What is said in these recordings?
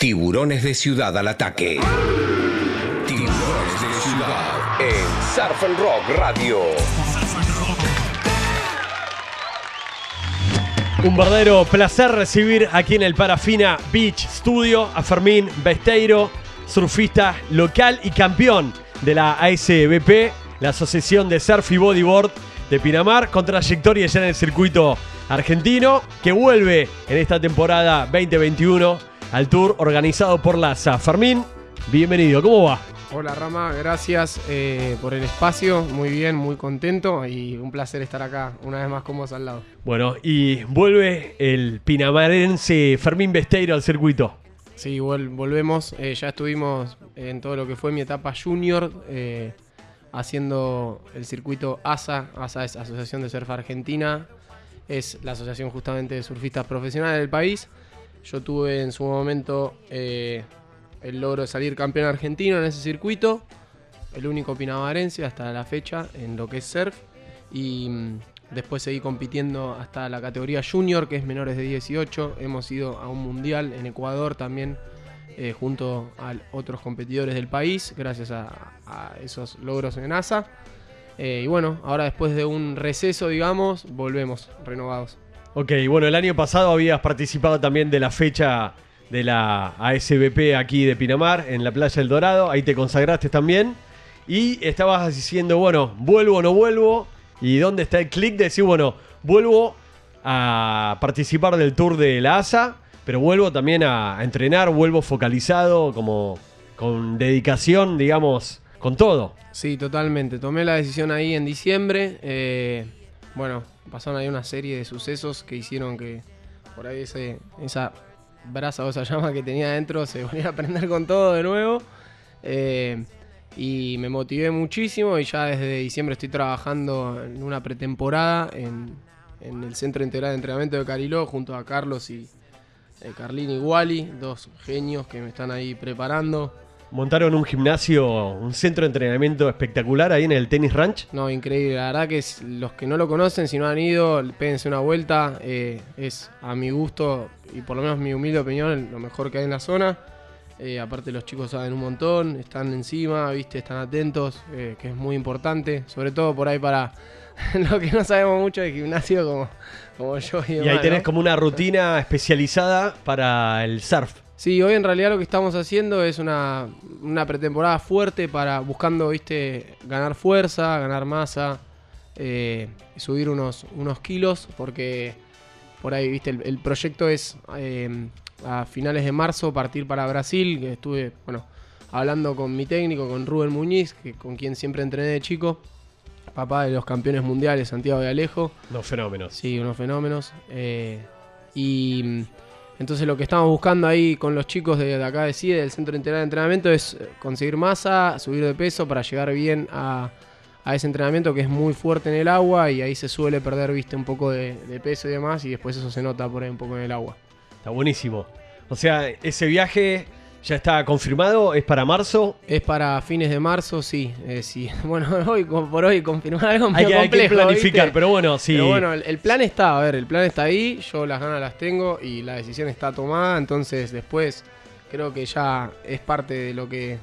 Tiburones de Ciudad al ataque. Tiburones de Ciudad en Surf Rock Radio. Un verdadero placer recibir aquí en el Parafina Beach Studio a Fermín Besteiro, surfista local y campeón de la ASBP, la Asociación de Surf y Bodyboard de Pinamar, con trayectoria ya en el circuito argentino, que vuelve en esta temporada 2021 al tour organizado por la SA. Fermín, bienvenido, ¿cómo va? Hola Rama, gracias eh, por el espacio, muy bien, muy contento y un placer estar acá una vez más con vos al lado. Bueno, y vuelve el pinamarense Fermín Besteiro al circuito. Sí, vol- volvemos, eh, ya estuvimos en todo lo que fue mi etapa junior, eh, haciendo el circuito ASA, ASA es Asociación de Surf Argentina, es la asociación justamente de surfistas profesionales del país. Yo tuve en su momento eh, el logro de salir campeón argentino en ese circuito, el único pinamarense hasta la fecha en lo que es surf. Y mm, después seguí compitiendo hasta la categoría junior, que es menores de 18. Hemos ido a un mundial en Ecuador también, eh, junto a otros competidores del país, gracias a, esos logros en ASA. Eh, y bueno, ahora después de un receso, digamos, volvemos renovados. Ok, bueno, el año pasado habías participado también de la fecha de la ASBP aquí de Pinamar, en la Playa del Dorado, ahí te consagraste también. Y estabas diciendo, bueno, vuelvo o no vuelvo. ¿Y dónde está el clic de decir, bueno, vuelvo a participar del tour de la ASA, pero vuelvo también a, a entrenar, vuelvo focalizado, como con dedicación, digamos, con todo? Sí, totalmente. Tomé la decisión ahí en diciembre. eh, bueno, pasaron ahí una serie de sucesos que hicieron que por ahí ese, esa brasa o esa llama que tenía adentro se volviera a prender con todo de nuevo. Eh, y me motivé muchísimo y ya desde diciembre estoy trabajando en una pretemporada en, el Centro Integral de Entrenamiento de Cariló junto a Carlos y eh, Carlín y Wally, dos genios que me están ahí preparando. Montaron un gimnasio, un centro de entrenamiento espectacular ahí en el Tennis Ranch. No, increíble. La verdad que es- los que no lo conocen, si no han ido, péguense una vuelta. eh, es a mi gusto y por lo menos mi humilde opinión lo mejor que hay en la zona. Eh, aparte los chicos saben un montón, están encima, viste, están atentos, eh, que es muy importante. Sobre todo por ahí para los que no sabemos mucho de gimnasio como, como yo y, Y demás, ahí tenés ¿no? como una rutina especializada para el surf. Sí, hoy en realidad lo que estamos haciendo es una, una pretemporada fuerte para buscando, viste, ganar fuerza, ganar masa, eh, subir unos, unos kilos, porque por ahí, viste, el, el proyecto es eh, a finales de marzo partir para Brasil, que estuve, bueno, hablando con mi técnico, con Rubén Muñiz, que, con quien siempre entrené de chico, papá de los campeones mundiales, Santiago de Alejo. Los fenómenos. Sí, unos fenómenos. eh, y entonces lo que estamos buscando ahí con los chicos de, acá de CIDE, del Centro Integral de Entrenamiento, es eh, conseguir masa, subir de peso para llegar bien a, ese entrenamiento que es muy fuerte en el agua y ahí se suele perder, viste, un poco de peso y demás y después eso se nota por ahí un poco en el agua. Está buenísimo. O sea, ese viaje ya está confirmado, es para marzo. Es para fines de marzo, sí. eh, sí. Bueno, hoy por hoy confirmar algo Hay que, hay que complejo, planificar, ¿viste? pero bueno, sí. Pero bueno, el, el plan está, a ver, el plan está ahí, yo las ganas las tengo y la decisión está tomada, entonces después creo que ya es parte de lo que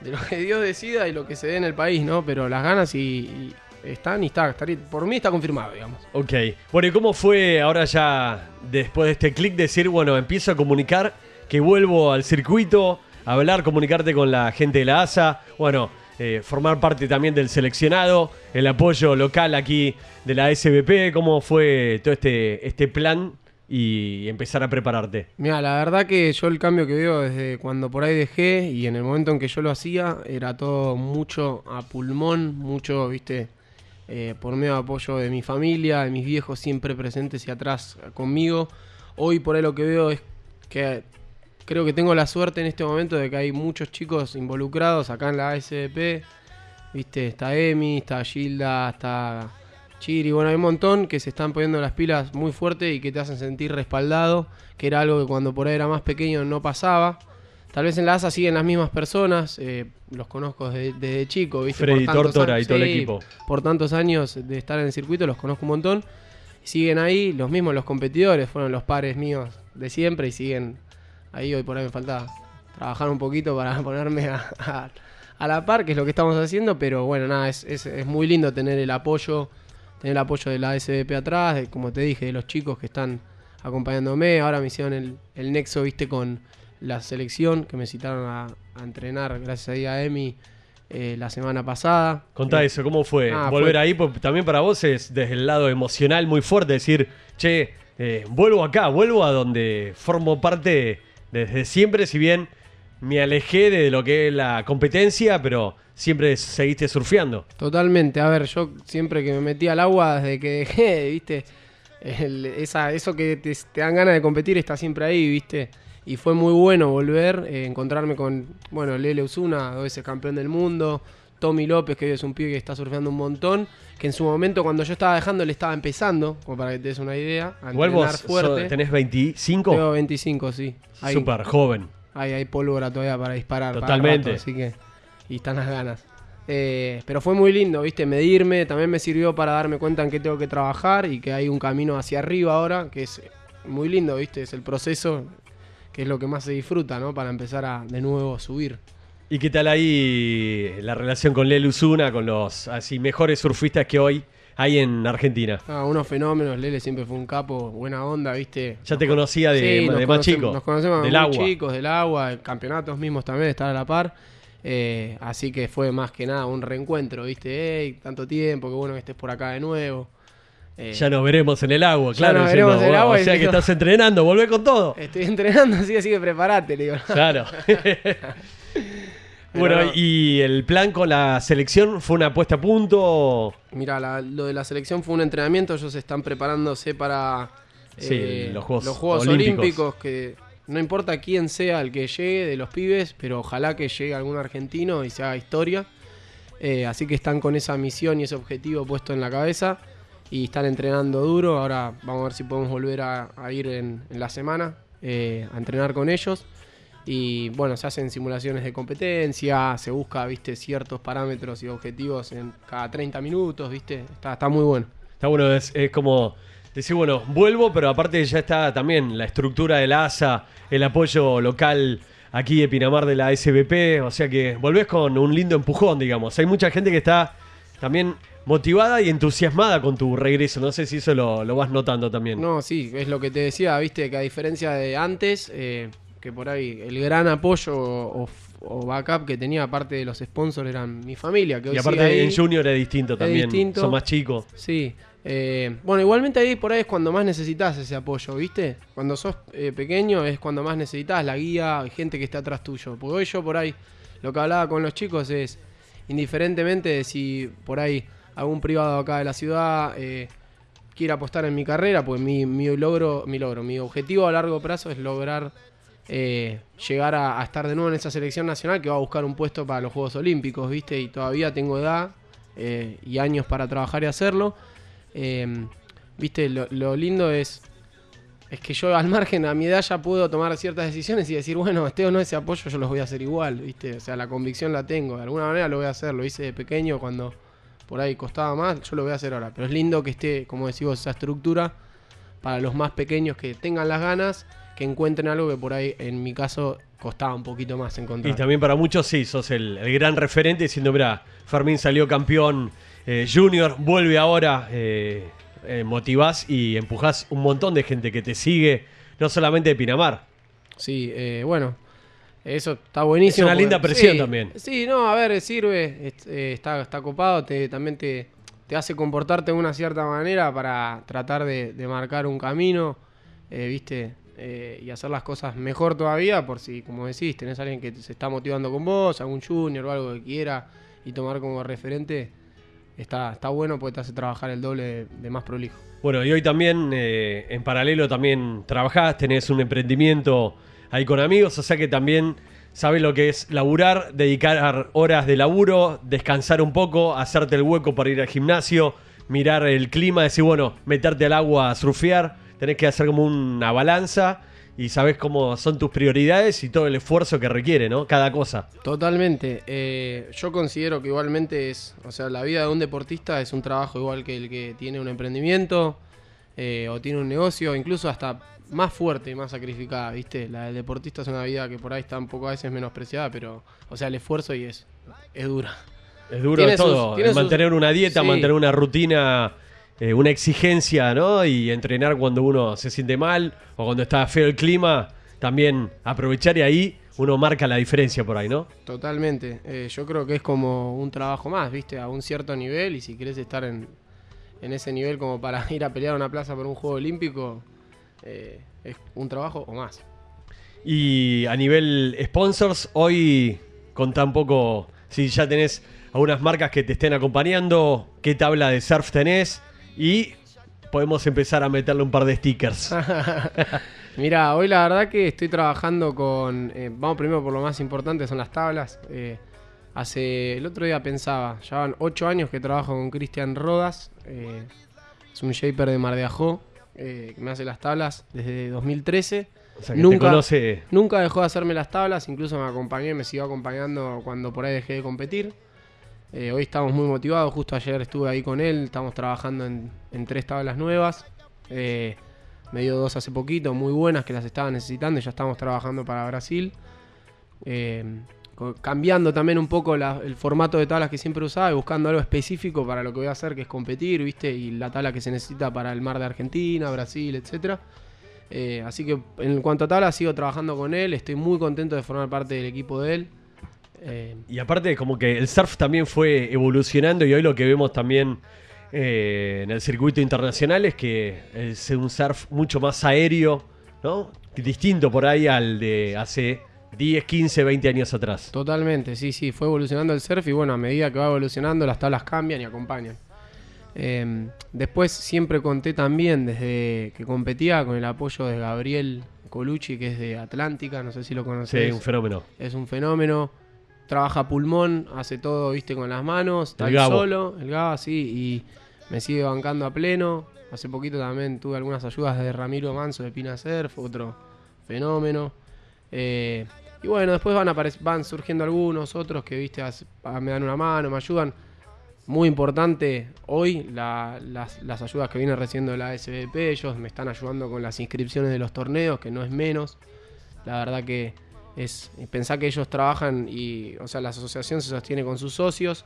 de lo que Dios decida y lo que se dé en el país, ¿no? Pero las ganas y, y están y está, estaría- por mí está confirmado, digamos. Ok. Bueno, ¿y cómo fue ahora ya, después de este clic, decir, bueno, empiezo a comunicar que vuelvo al circuito, hablar, comunicarte con la gente de la ASA, bueno, eh, formar parte también del seleccionado, el apoyo local aquí de la SBP, ¿cómo fue todo este, este plan y empezar a prepararte? Mira, la verdad que yo el cambio que veo desde cuando por ahí dejé y en el momento en que yo lo hacía era todo mucho a pulmón, mucho, viste, eh, por medio de apoyo de mi familia, de mis viejos siempre presentes y atrás conmigo. Hoy por ahí lo que veo es que creo que tengo la suerte en este momento de que hay muchos chicos involucrados acá en la ASDP. Viste, está Emi, está Gilda, está Chiri, bueno, hay un montón que se están poniendo las pilas muy fuerte y que te hacen sentir respaldado, que era algo que cuando por ahí era más pequeño no pasaba. Tal vez en la ASA siguen las mismas personas, eh, los conozco desde, desde chico, ¿viste? Freddy tantos Tórtora años- y todo el sí, equipo. Por tantos años de estar en el circuito, los conozco un montón. Siguen ahí, los mismos, los competidores, fueron los pares míos de siempre y siguen ahí hoy por ahí me falta trabajar un poquito para ponerme a, a- a la par, que es lo que estamos haciendo, pero bueno, nada, es, es- es muy lindo tener el apoyo, tener el apoyo de la SBP atrás, de- como te dije, de los chicos que están acompañándome, ahora me hicieron el, el nexo, viste, con la selección, que me citaron a, a entrenar, gracias ahí a Emi, eh, la semana pasada. Contá Eh, eso, ¿cómo fue? Ah, Volver fue- ahí, porque también para vos es desde el lado emocional muy fuerte decir, che, eh, vuelvo acá, vuelvo a donde formo parte desde siempre, si bien me alejé de lo que es la competencia, pero siempre seguiste surfeando. Totalmente, a ver, yo siempre que me metí al agua desde que dejé, viste, esa, eso que te, te dan ganas de competir está siempre ahí, viste. Y fue muy bueno volver, eh, encontrarme con, bueno, Lele Usuna, dos veces campeón del mundo, Tommy López, que hoy es un pibe que está surfeando un montón, que en su momento cuando yo estaba dejando le estaba empezando, como para que te des una idea, a Igual vos fuerte. tenés 25, Tengo 25, sí. Hay- súper joven. hay, hay pólvora todavía para disparar. para Totalmente. rato, así que. Y están las ganas. Eh, pero fue muy lindo, ¿viste? Medirme. También me sirvió para darme cuenta en qué tengo que trabajar y que hay un camino hacia arriba ahora, que es muy lindo, ¿viste? Es el proceso que es lo que más se disfruta, ¿no? Para empezar a de nuevo subir. ¿Y qué tal ahí la relación con Lelu Zuna, con los así mejores surfistas que hoy hay en Argentina? Ah, unos fenómenos. Lele siempre fue un capo, buena onda, ¿viste? Ya te conocía de, Sí, de más conocemos- chico, Nos conocemos del muy agua. chicos, del agua, campeonatos mismos también, estar a la par. Eh, así que fue más que nada un reencuentro, ¿viste? Ey, tanto tiempo, qué bueno que estés por acá de nuevo. Eh, Ya nos veremos en el agua, claro. nos diciendo, veremos en el "Wow, agua", O sea que digo- estás entrenando, volvé con todo. Estoy entrenando, así, así que prepárate, le digo. Claro. bueno, no. y el plan con la selección fue una puesta a punto. Mira, la- lo de la selección fue un entrenamiento, ellos están preparándose para Sí, eh, los Juegos Olímpicos. Olímpicos. que no importa quién sea el que llegue de los pibes, pero ojalá que llegue algún argentino y se haga historia. Eh, así que están con esa misión y ese objetivo puesto en la cabeza y están entrenando duro. Ahora vamos a ver si podemos volver a, a ir en, en la semana eh, a entrenar con ellos. Y bueno, se hacen simulaciones de competencia, se busca, viste, ciertos parámetros y objetivos en cada 30 minutos, viste. Está, está muy bueno. Está bueno, es, es como decir, bueno, vuelvo, pero aparte ya está también la estructura de la ASA, el apoyo local aquí de Pinamar de la SBP, o sea que volvés con un lindo empujón, digamos. Hay mucha gente que está también motivada y entusiasmada con tu regreso, no sé si eso lo, lo vas notando también. No, sí, es lo que te decía, viste, que a diferencia de antes, eh, que por ahí el gran apoyo o, o backup que tenía aparte de los sponsors eran mi familia, que hoy y aparte ahí. en Junior es distinto también, distinto. son más chicos. Sí. eh, bueno, igualmente ahí por ahí es cuando más necesitas ese apoyo, ¿viste? Cuando sos eh, pequeño es cuando más necesitas la guía, gente que está atrás tuyo. Porque hoy yo por ahí, lo que hablaba con los chicos es, indiferentemente de si por ahí algún privado acá de la ciudad eh, quiere apostar en mi carrera, pues mi, mi logro, mi logro, mi objetivo a largo plazo es lograr eh, llegar a, estar de nuevo en esa selección nacional que va a buscar un puesto para los Juegos Olímpicos, ¿viste? Y todavía tengo edad eh, y años para trabajar y hacerlo. Eh, ¿Viste? Lo, lindo es, es que yo al margen, a mi edad ya puedo tomar ciertas decisiones y decir, bueno, este o no ese apoyo, yo los voy a hacer igual, ¿viste? O sea, la convicción la tengo, de alguna manera lo voy a hacer, lo hice de pequeño cuando por ahí costaba más, yo lo voy a hacer ahora. Pero es lindo que esté, como decís vos, esa estructura para los más pequeños que tengan las ganas, que encuentren algo que por ahí, en mi caso, costaba un poquito más Y encontrar. también para muchos sí, sos el, el gran referente diciendo, mira, Fermín salió campeón eh, junior, vuelve ahora, eh, eh, motivás y empujás un montón de gente que te sigue, no solamente de Pinamar. Sí, eh, bueno, eso está buenísimo. Es una linda presión también. Sí, no, a ver, sirve, es- está, está copado, te, también te, te hace comportarte de una cierta manera para tratar de, de marcar un camino, ¿viste? Eh, y hacer las cosas mejor todavía, por si, como decís, tenés a alguien que se está motivando con vos, algún junior o algo que quiera, y tomar como referente, está, está bueno porque te hace trabajar el doble de, más prolijo. Bueno, y hoy también, eh, en paralelo, también trabajás, tenés un emprendimiento ahí con amigos, o sea que también sabes lo que es laburar, dedicar horas de laburo, descansar un poco, hacerte el hueco para ir al gimnasio, mirar el clima, decir, bueno, meterte al agua a surfear, tenés que hacer como una balanza y sabes cómo son tus prioridades y todo el esfuerzo que requiere, ¿no? Cada cosa. Totalmente. Eh, yo considero que igualmente es, o sea, la vida de un deportista es un trabajo igual que el que tiene un emprendimiento eh, o tiene un negocio, incluso hasta más fuerte y más sacrificada, ¿viste? La del deportista es una vida que por ahí está un poco a veces menospreciada, pero, o sea, el esfuerzo y es, es dura. Es duro Tiene de todo. sus- tiene sus- mantener una dieta, Sí. mantener una rutina, eh, una exigencia, ¿no? Y entrenar cuando uno se siente mal o cuando está feo el clima. También aprovechar y ahí uno marca la diferencia por ahí, ¿no? Totalmente. Eh, yo creo que es como un trabajo más, ¿viste? A un cierto nivel y si querés estar en, en ese nivel como para ir a pelear a una plaza por un juego olímpico, eh, es un trabajo o más. Y a nivel sponsors, hoy contá un poco si ya tenés algunas marcas que te estén acompañando, qué tabla de surf tenés y podemos empezar a meterle un par de stickers. Mira, hoy la verdad que estoy trabajando con. eh, vamos primero por lo más importante, son las tablas. Eh, hace. El otro día pensaba, ya van 8 años que trabajo con Cristian Rodas. eh, es un shaper de Mar de Ajó, eh, que me hace las tablas desde 2013. O sea, que te Nunca- conoce Nunca dejó de hacerme las tablas, incluso me acompañó y me siguió acompañando cuando por ahí dejé de competir. Eh, hoy estamos muy motivados, justo ayer estuve ahí con él, estamos trabajando en, tres tablas nuevas. Eh, me dio dos hace poquito, muy buenas, que las estaba necesitando y ya estamos trabajando para Brasil. Eh, cambiando también un poco el formato de tablas que siempre usaba y buscando algo específico para lo que voy a hacer, que es competir, ¿viste? Y la tabla que se necesita para el mar de Argentina, Brasil, etcétera. Eh, así que en cuanto a tabla, sigo trabajando con él. Estoy muy contento de formar parte del equipo de él. Eh, Y aparte, como que el surf también fue evolucionando y hoy lo que vemos también eh, en el circuito internacional es que es un surf mucho más aéreo, ¿no? Distinto por ahí al de hace 10, 15, 20 años atrás. totalmente, sí, sí. Fue evolucionando el surf y bueno, a medida que va evolucionando, las tablas cambian y acompañan. Eh, después siempre conté también, desde que competía, con el apoyo de Gabriel Colucci, que es de Atlántica, no sé si lo Sí, conoces. un fenómeno. es un fenómeno. Trabaja pulmón, hace todo, viste, con las manos, está El ahí Gabo. solo, el Gabo, sí, y me sigue bancando a pleno. Hace poquito también tuve algunas ayudas de Ramiro Manso de Pina Surf, otro fenómeno. Eh, y bueno, después van, van surgiendo algunos otros que, viste, me dan una mano, me ayudan. Muy importante hoy la- las, las ayudas que viene recibiendo la SBP, ellos me están ayudando con las inscripciones de los torneos, que no es menos. La verdad que es pensar que ellos trabajan y, o sea, la asociación se sostiene con sus socios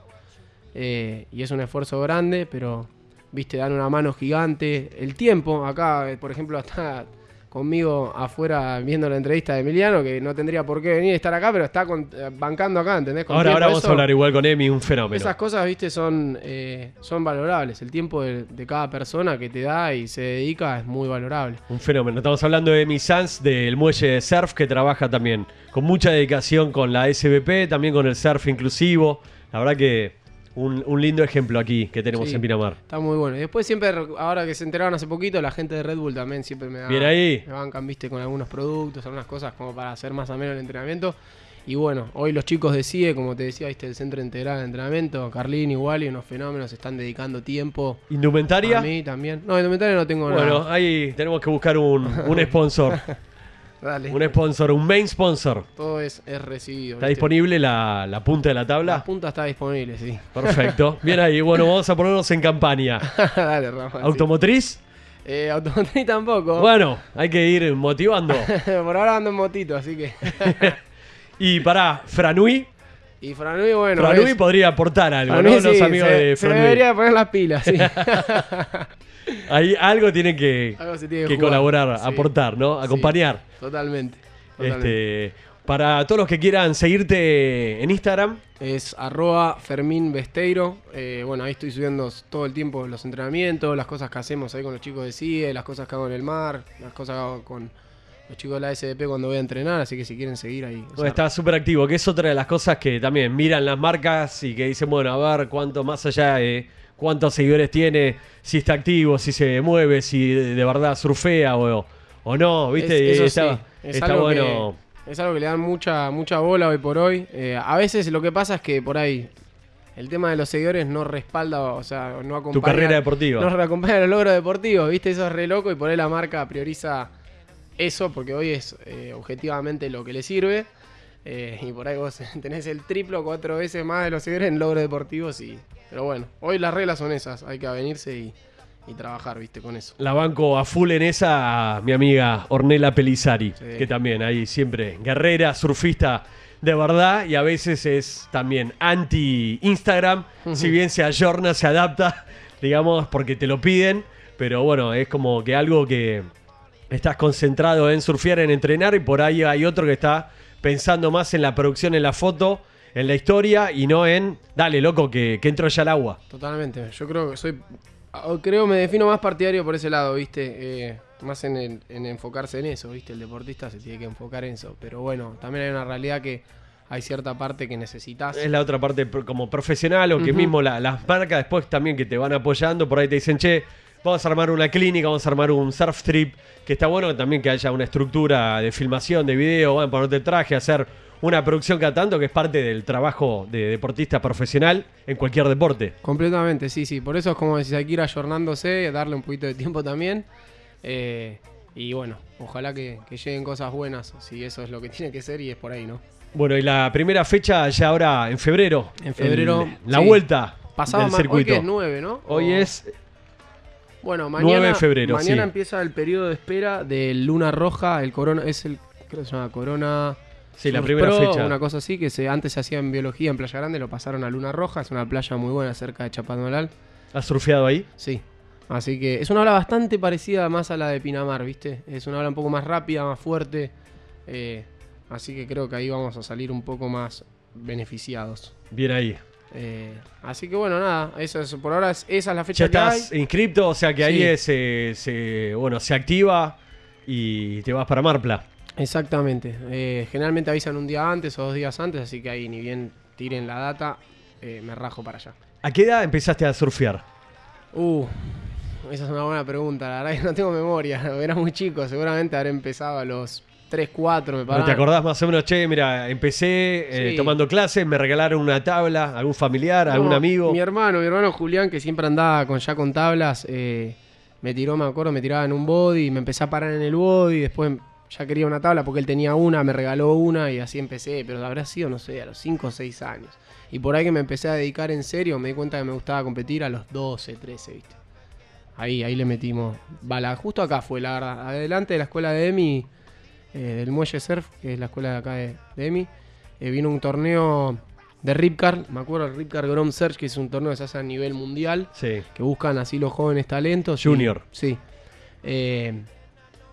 eh, y es un esfuerzo grande, pero, viste, dan una mano gigante. El tiempo, acá, eh, por ejemplo, está conmigo afuera viendo la entrevista de Emiliano, que no tendría por qué venir a estar acá, pero está con- bancando acá, ¿entendés? Con Ahora, ahora vamos Eso- a hablar igual con Emi, un fenómeno. esas cosas, viste, son, eh, son valorables. El tiempo de, de cada persona que te da y se dedica es muy valorable. Un fenómeno. Estamos hablando de Emi Sanz del muelle de surf que trabaja también con mucha dedicación con la SBP, también con el surf inclusivo. La verdad que un, un lindo ejemplo aquí que tenemos Sí. en Pinamar. Está muy bueno. Y después siempre, ahora que se enteraron hace poquito, la gente de Red Bull también siempre me da... Bien ahí. Me bancan, viste, con algunos productos, algunas cosas como para hacer más ameno el entrenamiento. Y bueno, hoy los chicos de CIE, como te decía, viste, el Centro Integral de Entrenamiento, Carlín igual y unos fenómenos están dedicando tiempo Indumentaria. a mí también. No, indumentaria no tengo Bueno, nada. ahí tenemos que buscar un, un sponsor. Dale. un sponsor, un main sponsor. Todo es, es recibido. ¿Está ¿viste? disponible la, la punta de la La tabla? punta está disponible, sí. Perfecto. Bien ahí. Bueno, vamos a ponernos en campaña. Dale, Rafa. ¿Automotriz? Eh, automotriz tampoco. Bueno, hay que ir motivando. Por ahora ando en motito, así que. Y para Franui, y Franui, bueno. Franui es- podría aportar algo, Franui ¿no? Los sí, amigos se, de se Franui. debería poner las pilas, sí. Ahí algo tienen que, Algo se tiene que colaborar, sí. aportar, ¿no? Acompañar. totalmente. totalmente. Este, para todos los que quieran seguirte en Instagram, Es arroba Fermín Besteiro. Eh, bueno, ahí estoy subiendo todo el tiempo los entrenamientos, las cosas que hacemos ahí con los chicos de CIE, las cosas que hago en el mar, las cosas que hago con los chicos de la SDP cuando voy a entrenar. Así que si quieren seguir ahí. o sea, está súper activo, que es otra de las cosas que también miran las marcas y que dicen, bueno, a ver cuánto más allá de cuántos seguidores tiene, si está activo, si se mueve, si de, verdad surfea o, o no, ¿viste? Es- eso está, sí, es está algo bueno. que- es algo que le dan mucha, mucha bola hoy por hoy. Eh, a veces lo que pasa es que por ahí el tema de los seguidores no respalda, o sea, no acompaña. Tu carrera deportiva. No acompaña los logros deportivos, ¿viste? Eso es re loco y por ahí la marca prioriza eso porque hoy es eh, objetivamente lo que le sirve. Eh, y por ahí vos tenés el triplo o cuatro veces más de los seguidores en logros deportivos. Y, pero bueno, hoy las reglas son esas. Hay que avenirse y, y trabajar, viste, con eso. La banco a full en esa mi amiga Ornella Pelizari, Sí. que también ahí siempre guerrera, surfista de verdad y a veces es también anti-Instagram, si bien se ayorna, se adapta, digamos, porque te lo piden, pero bueno, es como que algo que estás concentrado en surfear, en entrenar y por ahí hay otro que está pensando más en la producción, en la foto, en la historia y no en, dale, loco, que, que entro ya al agua. Totalmente. Yo creo que soy. ah, Creo me defino más partidario por ese lado, ¿viste? Eh, más en, el- en enfocarse en eso, ¿viste? El deportista se tiene que enfocar en eso. Pero bueno, también hay una realidad que hay cierta parte que necesitas. Es la otra parte como profesional o que mismo la- las marcas después también que te van apoyando, por ahí te dicen, che, vamos a armar una clínica, vamos a armar un surf trip, que está bueno también que haya una estructura de filmación, de video, van a ponerte el traje, hacer una producción cada tanto, que es parte del trabajo de deportista profesional en cualquier deporte. Completamente, sí, sí. Por eso es como si hay que ir ayornándose, darle un poquito de tiempo también. Eh, y bueno, ojalá que, que lleguen cosas buenas, si eso es lo que tiene que ser y es por ahí, ¿no? Bueno, y la primera fecha ya ahora en febrero. En febrero, el- la sí. vuelta Pasaba del hoy circuito. que es 9, ¿no? Hoy O- es Bueno, 9 mañana, de febrero, mañana sí. empieza el periodo de espera del Luna Roja, el Corona, es el, creo que se llama Corona sí, la primera Pro, fecha. una cosa así, que se, antes se hacía en biología en Playa Grande, lo pasaron a Luna Roja, es una playa muy buena cerca de Chapadmalal, ¿Has surfeado ahí? sí. Así que es una ola bastante parecida más a la de Pinamar, ¿viste? Es una ola un poco más rápida, más fuerte, eh, así que creo que ahí vamos a salir un poco más beneficiados. Bien ahí. Eh, así que bueno, nada, eso es, por ahora es- esa es la Ya fecha que hay. estás inscripto, o sea que ahí Sí. es, eh, se, bueno, se activa y te vas para Marpla. Exactamente. Eh, generalmente avisan un día antes o dos días antes, así que ahí ni bien tiren la data, me rajo para allá. ¿A qué edad empezaste a surfear? Uh, esa es una buena pregunta. La verdad que no tengo memoria. Era muy chico. Seguramente habré empezado a los 3, 4, me ¿No parece. te acordás más o menos? Che, mira, empecé eh, Sí. tomando clases, me regalaron una tabla, algún familiar, algún amigo. Mi hermano, mi hermano Julián, que siempre andaba con, ya con tablas, eh, me tiró, me acuerdo, me tiraba en un body, me empecé a parar en el body, después ya quería una tabla porque él tenía una, me regaló una y así empecé, pero habrá sido, no sé, a los 5 o 6 años. Y por ahí que me empecé a dedicar en serio, me di cuenta que me gustaba competir a los 12, 13, ¿viste? Ahí, ahí le metimos bala. Justo acá fue, la verdad. Adelante de la escuela de Emi, eh, del Muelle Surf, que es la escuela de acá de, de Emi, eh, vino un torneo de Ripcar. Me acuerdo el Ripcar Grom Search, que es un torneo que se hace a nivel mundial, Sí. que buscan así los jóvenes talentos. y- Junior. sí. Eh,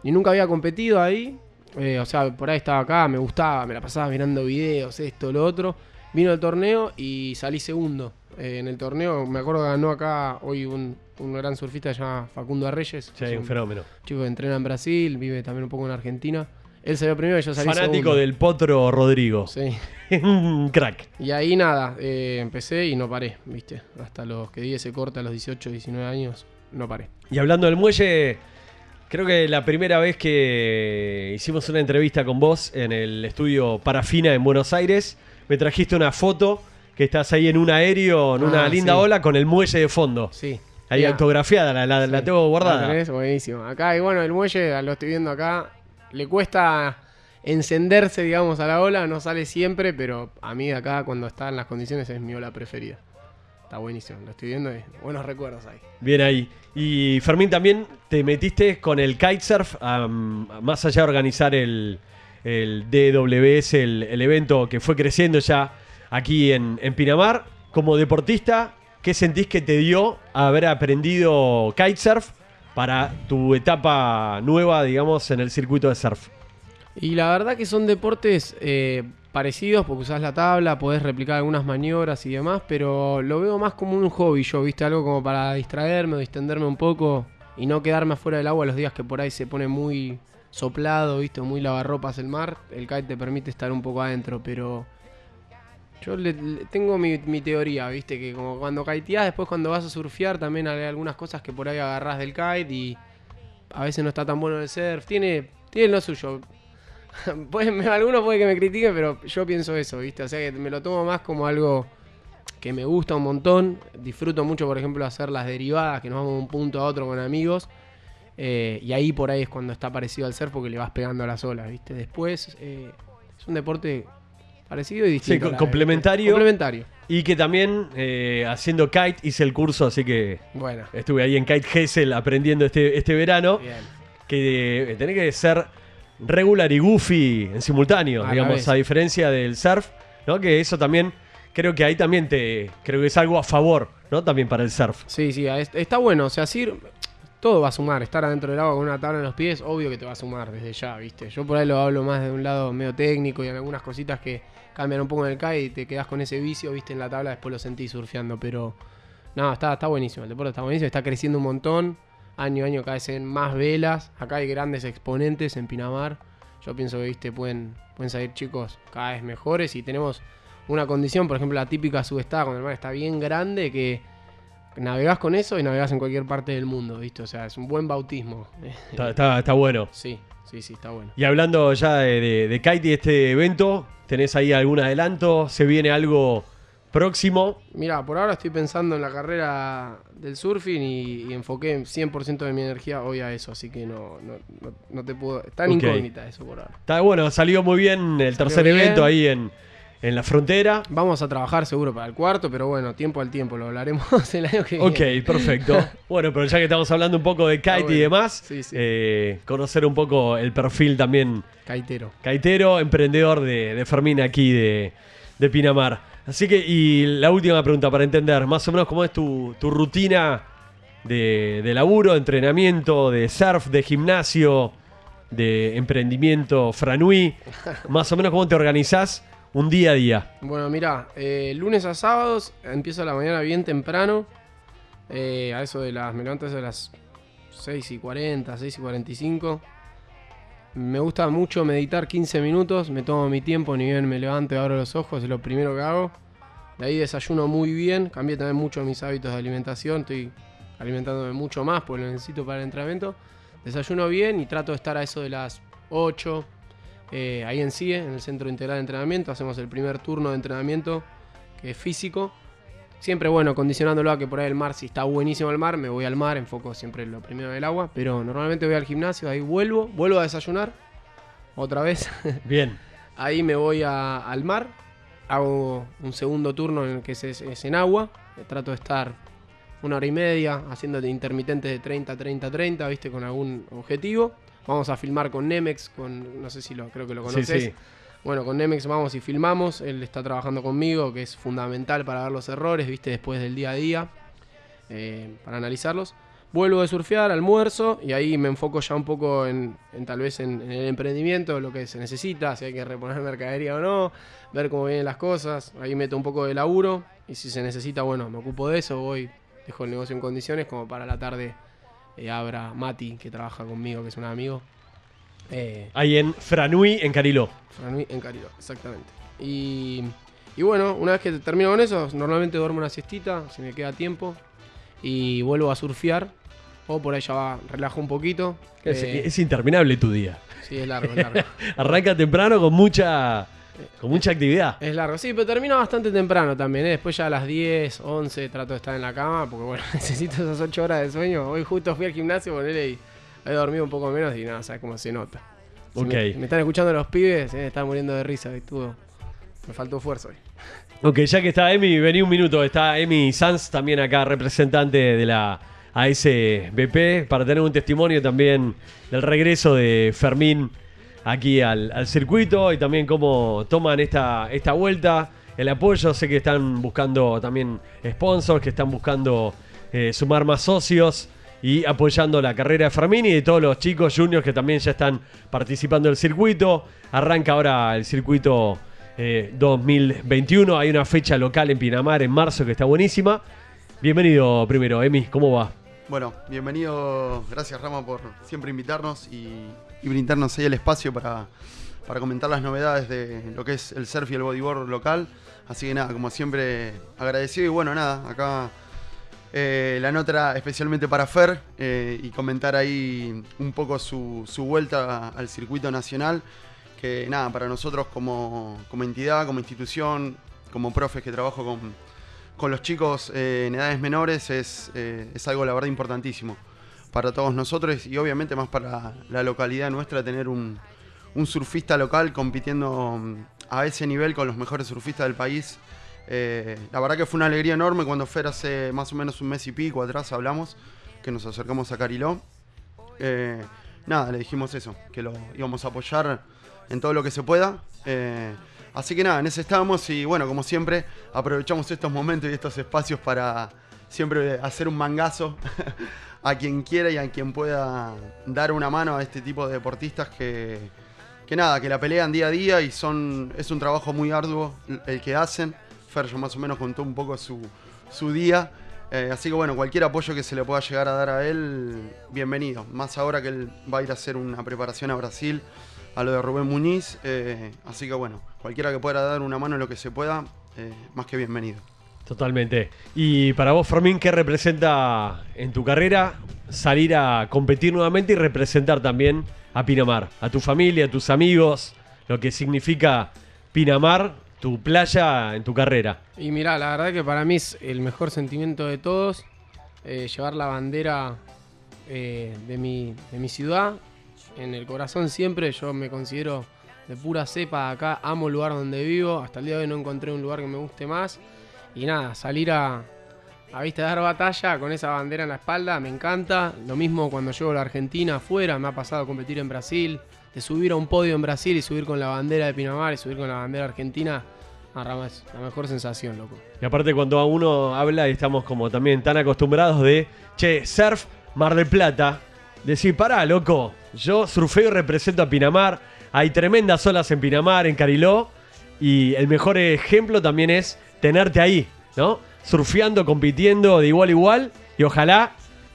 y nunca había competido ahí. eh, o sea, por ahí estaba acá, me gustaba, me la pasaba mirando videos, esto, lo otro. Vino el torneo y salí segundo. En el torneo, me acuerdo que ganó acá hoy un, un gran surfista que se llama Facundo Arreyes. Sí, es un fenómeno. chico que entrena en Brasil, vive también un poco en Argentina. Él salió primero y yo salí Fanático segundo. del potro Rodrigo. Sí. un crack. Y ahí nada, eh, empecé y no paré, ¿viste? Hasta los que di ese corte a los 18, 19 años, no paré. Y hablando del muelle, creo que la primera vez que hicimos una entrevista con vos en el estudio Parafina en Buenos Aires, me trajiste una foto que estás ahí en un aéreo, en una Ah, linda sí. ola con el muelle de fondo. Sí. Ahí Mirá, autografiada, la, la- la sí. tengo ¿La guardada. tenés? Buenísimo. Acá, y bueno, el muelle, lo estoy viendo acá, le cuesta encenderse, digamos, a la ola, no sale siempre, pero a mí acá, cuando está en las condiciones, es mi ola preferida. Está buenísimo, lo estoy viendo y buenos recuerdos ahí. Bien ahí. Y Fermín, también te metiste con el kitesurf, más allá de organizar el, el DWS, el, el evento que fue creciendo ya aquí en, en Pinamar. Como deportista, ¿qué sentís que te dio haber aprendido kitesurf para tu etapa nueva, digamos, en el circuito de surf? Y la verdad que son deportes eh, parecidos porque usás la tabla, podés replicar algunas maniobras y demás, pero lo veo más como un hobby yo, ¿viste? Algo como para distraerme o distenderme un poco y no quedarme afuera del agua los días que por ahí se pone muy soplado, ¿viste? Muy lavarropas el mar. El kite te permite estar un poco adentro, pero yo le- tengo mi, mi teoría, ¿viste? Que como cuando kiteás, después cuando vas a surfear también hay algunas cosas que por ahí agarrás del kite y a veces no está tan bueno el surf. Tiene, tiene lo suyo. Algunos puede que me critiquen, pero yo pienso eso, ¿viste? O sea que me lo tomo más como algo que me gusta un montón. Disfruto mucho, por ejemplo, hacer las derivadas, que nos vamos de un punto a otro con amigos. Eh, y ahí por ahí es cuando está parecido al surf porque le vas pegando a las olas, ¿viste? Después eh, es un deporte parecido y distinto. de- complementario. Complementario. Y que también eh, haciendo kite hice el curso, así que Bueno. estuve ahí en Kite Hessel aprendiendo este, este verano. Bien. Que eh, tenés que ser regular y goofy en simultáneo, A digamos, a diferencia del surf, ¿no? Que eso también, creo que ahí también te, creo que es algo a favor, ¿no? También para el surf. Sí, sí, es- está bueno. O sea, sí, todo va a sumar. Estar adentro del agua con una tabla en los pies, obvio que te va a sumar desde ya, ¿viste? Yo por ahí lo hablo más de un lado medio técnico y en algunas cositas que cambian un poco en el kite y te quedas con ese vicio, ¿viste? En la tabla, después lo sentís surfeando. Pero, no, está, está buenísimo. El deporte está buenísimo, está creciendo un montón. Año a año cada más velas. Acá hay grandes exponentes en Pinamar. Yo pienso que, ¿viste? Pueden, pueden salir chicos cada vez mejores y tenemos una condición, por ejemplo, la típica subestada, cuando el mar está bien grande, que navegás con eso y navegás en cualquier parte del mundo, ¿viste? O sea, es un buen bautismo. Está, está- está bueno. Sí, sí, sí, está bueno. Y hablando ya de, de, de kite y este evento, ¿tenés ahí algún adelanto? ¿Se viene algo próximo? Mira, por ahora estoy pensando en la carrera del surfing y, y enfoqué 100% de mi energía hoy a eso, así que no, no, no, no te puedo... Está en incógnita eso por ahora. Está bueno, salió muy bien el tercer bien. evento ahí en, en la frontera. Vamos a trabajar seguro para el cuarto, pero bueno, tiempo al tiempo, lo hablaremos el año que Ok, viene. perfecto. Bueno, pero ya que estamos hablando un poco de kite y demás, Sí, sí. eh, conocer un poco el perfil también Caitero. Caitero, emprendedor de, de Fermín aquí de, de Pinamar. Así que, y la última pregunta para entender, más o menos cómo es tu, tu rutina de, de laburo, de entrenamiento, de surf, de gimnasio, de emprendimiento, franui. Más o menos cómo te organizás un día a día. Bueno, mira, eh, lunes a sábados empiezo la mañana bien temprano. eh, a eso de las. Me levanto a eso de las 6 y 40, 6 y 45. Me gusta mucho meditar 15 minutos. Me tomo mi tiempo, ni bien me levanto abro los ojos, es lo primero que hago. De ahí desayuno muy bien. Cambié también mucho mis hábitos de alimentación. Estoy alimentándome mucho más porque lo necesito para el entrenamiento. Desayuno bien y trato de estar a eso de las 8. Eh, ahí en CIE, en el Centro Integral de Entrenamiento. Hacemos el primer turno de entrenamiento, que es físico. Siempre, bueno, condicionándolo a que por ahí el mar, si está buenísimo el mar, me voy al mar, enfoco siempre lo primero del agua. Pero normalmente voy al gimnasio, ahí vuelvo, vuelvo a desayunar. Otra vez. Bien. Ahí me voy a- al mar, hago un segundo turno en el que es, es- en agua, trato de estar una hora y media haciendo intermitentes de 30, 30, 30, viste, con algún objetivo. Vamos a filmar con Nemex, con, no sé si lo, creo que lo Sí, conoces. sí. Bueno, con Nemex vamos y filmamos, él está trabajando conmigo, que es fundamental para ver los errores, viste, después del día a día, eh, para analizarlos. Vuelvo de surfear, almuerzo y ahí me enfoco ya un poco en, en tal vez en, en el emprendimiento, lo que se necesita, si hay que reponer mercadería o no, ver cómo vienen las cosas. Ahí meto un poco de laburo y si se necesita, bueno, me ocupo de eso, voy, dejo el negocio en condiciones como para la tarde eh, abra Mati, que trabaja conmigo, que es un amigo. Eh, Ahí en Franui, en Cariló. Franui en Cariló, exactamente. Y, y bueno, una vez que termino con eso, normalmente duermo una siestita, si me queda tiempo, y vuelvo a surfear. O por ahí ya va, relajo un poquito. Es, Eh, es interminable tu día. sí, es largo, es largo. Arranca temprano con mucha, con mucha actividad. es largo, sí, pero termino bastante temprano también. ¿eh? Después ya a las 10, 11 trato de estar en la cama, porque bueno, necesito esas 8 horas de sueño. Hoy justo fui al gimnasio con él y he dormido un poco menos y nada, sabes cómo se nota. Si Ok. me, me están escuchando los pibes, eh, están muriendo de risa, todo. Me faltó fuerza hoy. Ok, ya que está Emi, vení un minuto. Está Emi Sanz también acá, representante de la ASBP, para tener un testimonio también del regreso de Fermín aquí al, circuito y también cómo toman esta, esta vuelta, el apoyo. Sé que están buscando también sponsors, que están buscando eh, sumar más socios y apoyando la carrera de Fermín y de todos los chicos juniors que también ya están participando del circuito. Arranca ahora el circuito eh, 2021. Hay una fecha local en Pinamar en marzo que está buenísima. Bienvenido primero, Emi, ¿cómo va? Bueno, bienvenido, gracias Rama por siempre invitarnos y, brindarnos ahí el espacio para, para comentar las novedades de lo que es el surf y el bodyboard local. Así que nada, como siempre, agradecido y bueno, nada, acá eh, la nota especialmente para Fer eh, y comentar ahí un poco su, su vuelta al circuito nacional. Que nada, para nosotros como, como entidad, como institución, como profes que trabajo con, con los chicos eh, en edades menores es, eh, es algo la verdad importantísimo para todos nosotros y obviamente más para la localidad nuestra tener un, un surfista local compitiendo mm, a ese nivel con los mejores surfistas del país. Eh, la verdad que fue una alegría enorme cuando Fer hace más o menos un mes y pico atrás hablamos, que nos acercamos a Cariló. Nada, le dijimos eso, que lo íbamos a apoyar en todo lo que se pueda. Así que nada, en y bueno, como siempre, aprovechamos estos momentos y estos espacios para siempre hacer un mangazo a quien quiera y a quien pueda dar una mano a este tipo de deportistas que, que nada, que la pelean día a día y son es un trabajo muy arduo el que hacen. Fer más o menos contó un poco su, su día. Eh, así que bueno, cualquier apoyo que se le pueda llegar a dar a él, bienvenido. Más ahora que él va a ir a hacer una preparación a Brasil, a lo de Rubén Muñiz. eh, así que bueno, cualquiera que pueda dar una mano en lo que se pueda, eh, más que bienvenido. Totalmente. Y para vos, Fermín, ¿qué representa en tu carrera salir a competir nuevamente y representar también a Pinamar? A tu familia, a tus amigos, lo que significa Pinamar, tu playa en tu carrera. Y mirá, la verdad que para mí es el mejor sentimiento de todos eh, llevar la bandera eh, de, mi, de mi ciudad en el corazón siempre. Yo me considero de pura cepa acá, amo el lugar donde vivo. Hasta el día de hoy no encontré un lugar que me guste más. Y nada, salir a, a viste, dar batalla con esa bandera en la espalda me encanta. Lo mismo cuando llego a la Argentina afuera, me ha pasado competir en Brasil. De subir a un podio en Brasil y subir con la bandera de Pinamar y subir con la bandera argentina. Rama, es la mejor sensación, loco. Y aparte cuando a uno habla y estamos como también tan acostumbrados de, che, surf, Mar del Plata, decir, pará, loco, yo surfeo y represento a Pinamar, hay tremendas olas en Pinamar, en Cariló, y el mejor ejemplo también es tenerte ahí, ¿no? Surfeando, compitiendo de igual a igual, y ojalá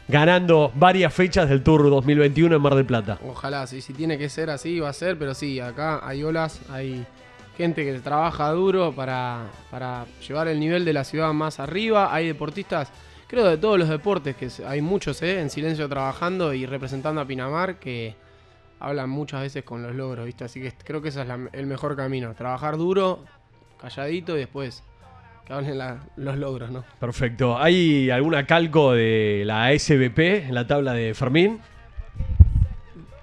ganando varias fechas del Tour 2021 en Mar del Plata. Ojalá, sí, si tiene que ser así, va a ser, pero sí, acá hay olas, hay gente que trabaja duro para, para llevar el nivel de la ciudad más arriba, hay deportistas, creo de todos los deportes, que hay muchos ¿eh? en silencio trabajando y representando a Pinamar que hablan muchas veces con los logros, ¿viste? Así que creo que ese es la- el mejor camino, trabajar duro, calladito y después que hablen la- los logros, ¿no? Perfecto. ¿Hay alguna calco de la SBP en la tabla de Fermín?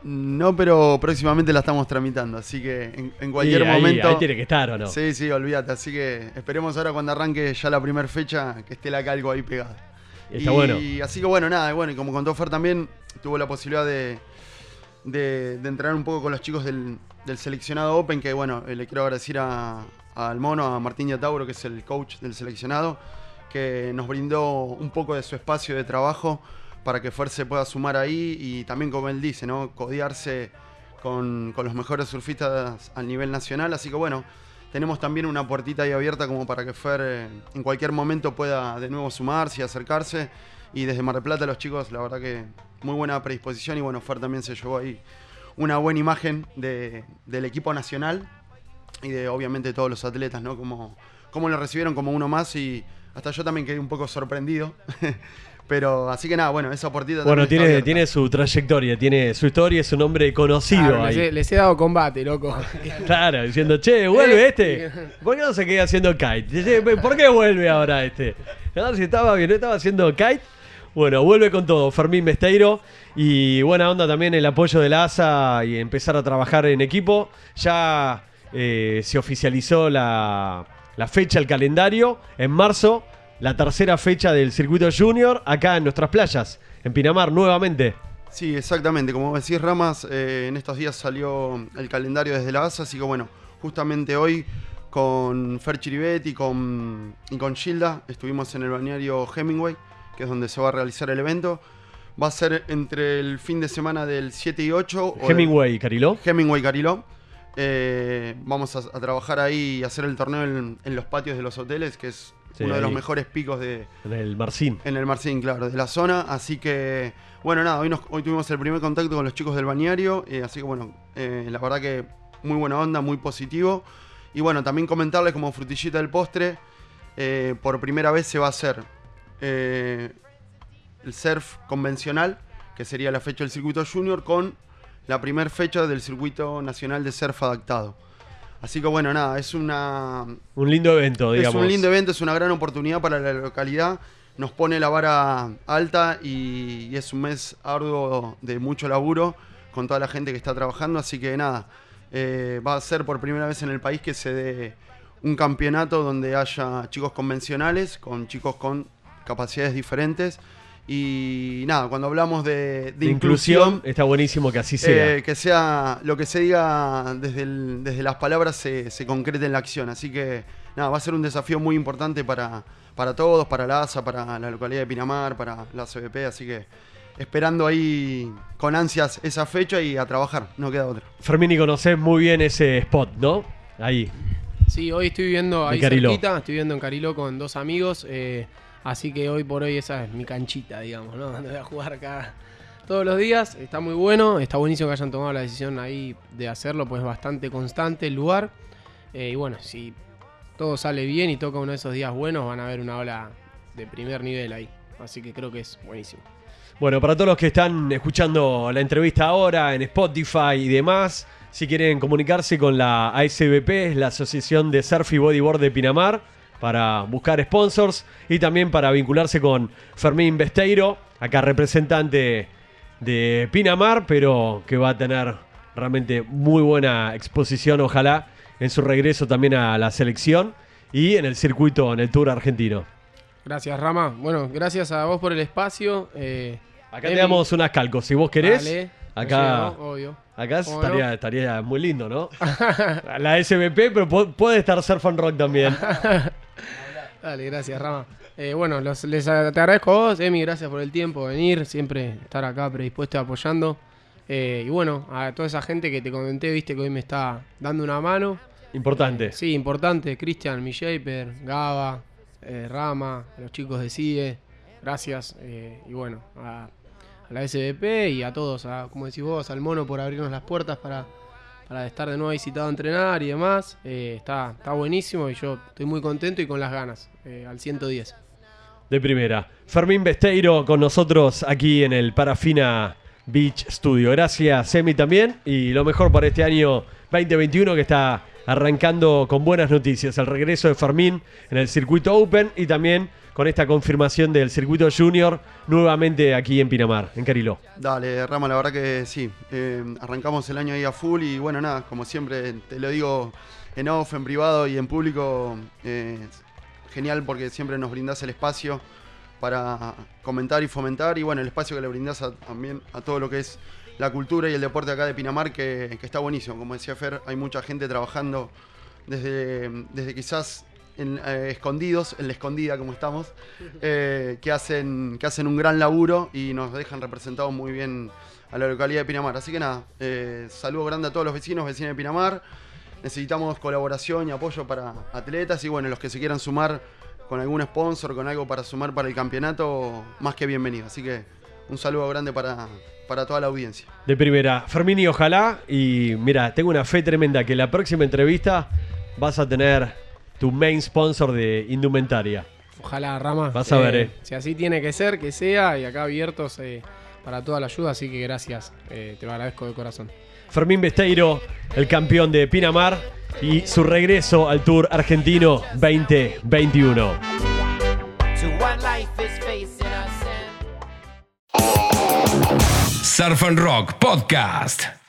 No, pero próximamente la estamos tramitando, así que en, en cualquier ahí- momento... Ahí tiene que estar, ¿o no? Sí, sí, olvídate. Así que esperemos ahora cuando arranque ya la primera fecha que esté la calco ahí pegada. Está y bueno. así que bueno, nada, bueno, y como contó Fer también, tuvo la posibilidad de, de, de entrenar un poco con los chicos del, del seleccionado Open, que bueno, eh, le quiero agradecer a- al mono, a Martín Yatauro, que es el coach del seleccionado, que nos brindó un poco de su espacio de trabajo para que Fer se pueda sumar ahí y también como él dice, ¿no? Codearse con, con los mejores surfistas a nivel nacional. Así que bueno, tenemos también una puertita ahí abierta como para que Fer eh, en cualquier momento pueda de nuevo sumarse y acercarse. Y desde Mar del Plata los chicos, la verdad que muy buena predisposición y bueno, Fer también se llevó ahí una buena imagen de- del equipo nacional y de obviamente todos los atletas, ¿no? Como, como lo recibieron como uno más y hasta yo también quedé un poco sorprendido. Pero así que nada, bueno, esa puertita Bueno, también está tiene, tiene su trayectoria, tiene su historia, es un hombre conocido Claro, les, ahí. he, les he dado combate, loco. Claro, diciendo, che, vuelve este. ¿Por qué no se queda haciendo kite? Che, ¿Por qué vuelve ahora este? No, si estaba bien, ¿no estaba haciendo kite? Bueno, vuelve con todo, Fermín Besteiro. Y buena onda también el apoyo de la ASA y empezar a trabajar en equipo. Ya eh, se oficializó la, la fecha, el calendario. En marzo, la tercera fecha del circuito junior acá en nuestras playas, en Pinamar, nuevamente. Sí, exactamente. Como decís, Ramas, eh, en estos días salió el calendario desde la ASA, así que bueno, justamente hoy con Fer Chiribet y con, y con Gilda estuvimos en el balneario Hemingway, que es donde se va a realizar el evento. Va a ser entre el fin de semana del 7 y 8. o el- Hemingway, Cariló. Hemingway Cariló. Eh, vamos a, a trabajar ahí y hacer el torneo en, en los patios de los hoteles, que es Sí, uno de los mejores picos de, En el Marcín. en el Marcín, claro, de la zona. Así que, bueno, nada, hoy, nos- hoy tuvimos el primer contacto con los chicos del bañario. eh, así que, bueno, eh, la verdad que muy buena onda, muy positivo. Y bueno, también comentarles como frutillita del postre, eh, por primera vez se va a hacer eh, el surf convencional, que sería la fecha del circuito junior, con la primera fecha del circuito nacional de surf adaptado. Así que bueno, nada, es una, Un lindo evento, digamos. es un lindo evento, es una gran oportunidad para la localidad. Nos pone la vara alta y, y es un mes arduo de mucho laburo con toda la gente que está trabajando. Así que nada, Eh, va a ser por primera vez en el país que se dé un campeonato donde haya chicos convencionales con chicos con capacidades diferentes. Y nada, cuando hablamos de, de De inclusión, inclusión, está buenísimo que así sea. eh, que sea lo que se diga desde, el- desde las palabras se, se concrete en la acción. Así que nada, va a ser un desafío muy importante para, para todos, para la ASA, para la localidad de Pinamar, para la CBP. Así que esperando ahí con ansias esa fecha y a trabajar, no queda otra. Fermín, y conocés muy bien ese spot, ¿no? Ahí. Sí, hoy estoy viviendo ahí Cariló. cerquita, estoy viviendo en Cariló con dos amigos, eh, así que hoy por hoy esa es mi canchita, digamos, ¿no? Donde voy a jugar acá todos los días. Está muy bueno, está buenísimo que hayan tomado la decisión ahí de hacerlo, pues bastante constante el lugar. Eh, y bueno, si todo sale bien y toca uno de esos días buenos, van a ver una ola de primer nivel ahí. Así que creo que es buenísimo. Bueno, para todos los que están escuchando la entrevista ahora en Spotify y demás, si quieren comunicarse con la ASBP, es la Asociación de Surf y Bodyboard de Pinamar, para buscar sponsors y también para vincularse con Fermín Besteiro, acá representante de Pinamar, pero que va a tener realmente muy buena exposición, ojalá, en su regreso también a la selección y en el circuito, en el Tour argentino. Gracias, Rama. Bueno, gracias a vos por el espacio. eh, Acá Emi, te damos unas calcos, si vos querés. dale, acá... obvio. Acá ¿Cómo estaría, no? estaría muy lindo, ¿no? La SBP, pero pu- puede estar Surf and Rock también. Dale, gracias, Rama. Eh, bueno, los- les te agradezco a vos, Emi, gracias por el tiempo, venir, siempre estar acá predispuesto y apoyando. Eh, y bueno, a toda esa gente que te comenté, viste que hoy me está dando una mano. Importante. Sí, importante, Cristian, mi Shaper, Gaba, eh, Rama, los chicos de CIE, gracias. eh, y bueno, a, a la SBP y a todos, a, como decís vos, al mono por abrirnos las puertas para, para estar de nuevo visitado a entrenar y demás. Eh, está, está buenísimo y yo estoy muy contento y con las ganas, eh, al 110. De primera. Fermín Besteiro con nosotros aquí en el Parafina Beach Studio. Gracias, Semi, también. Y lo mejor para este año 2021 que está arrancando con buenas noticias. El regreso de Fermín en el circuito Open y también con esta confirmación del circuito Junior nuevamente aquí en Pinamar, en Cariló. Dale, Rama, la verdad que sí. Eh, arrancamos el año ahí a full y bueno, nada, como siempre te lo digo en off, en privado y en público, eh, genial porque siempre nos brindás el espacio para comentar y fomentar y bueno, el espacio que le brindás a- también a todo lo que es la cultura y el deporte acá de Pinamar que, que está buenísimo. Como decía Fer, hay mucha gente trabajando desde, desde quizás eh, escondidos, en la escondida como estamos, eh, que, hacen, que hacen un gran laburo y nos dejan representados muy bien a la localidad de Pinamar. Así que nada, eh, saludo grande a todos los vecinos, vecinos de Pinamar. Necesitamos colaboración y apoyo para atletas y bueno, los que se quieran sumar con algún sponsor, con algo para sumar para el campeonato, más que bienvenido. Así que un saludo grande para, para toda la audiencia. De primera, Fermín y ojalá, y mira, tengo una fe tremenda que la próxima entrevista vas a tener tu main sponsor de indumentaria. Ojalá, Rama. Vas a ver, eh. Si así tiene que ser, que sea, y acá abiertos eh, para toda la ayuda, así que gracias, eh, te lo agradezco de corazón. Fermín Besteiro, el campeón de Pinamar, y su regreso al Tour Argentino 2021. to what life is facing us and Surf and Rock Podcast.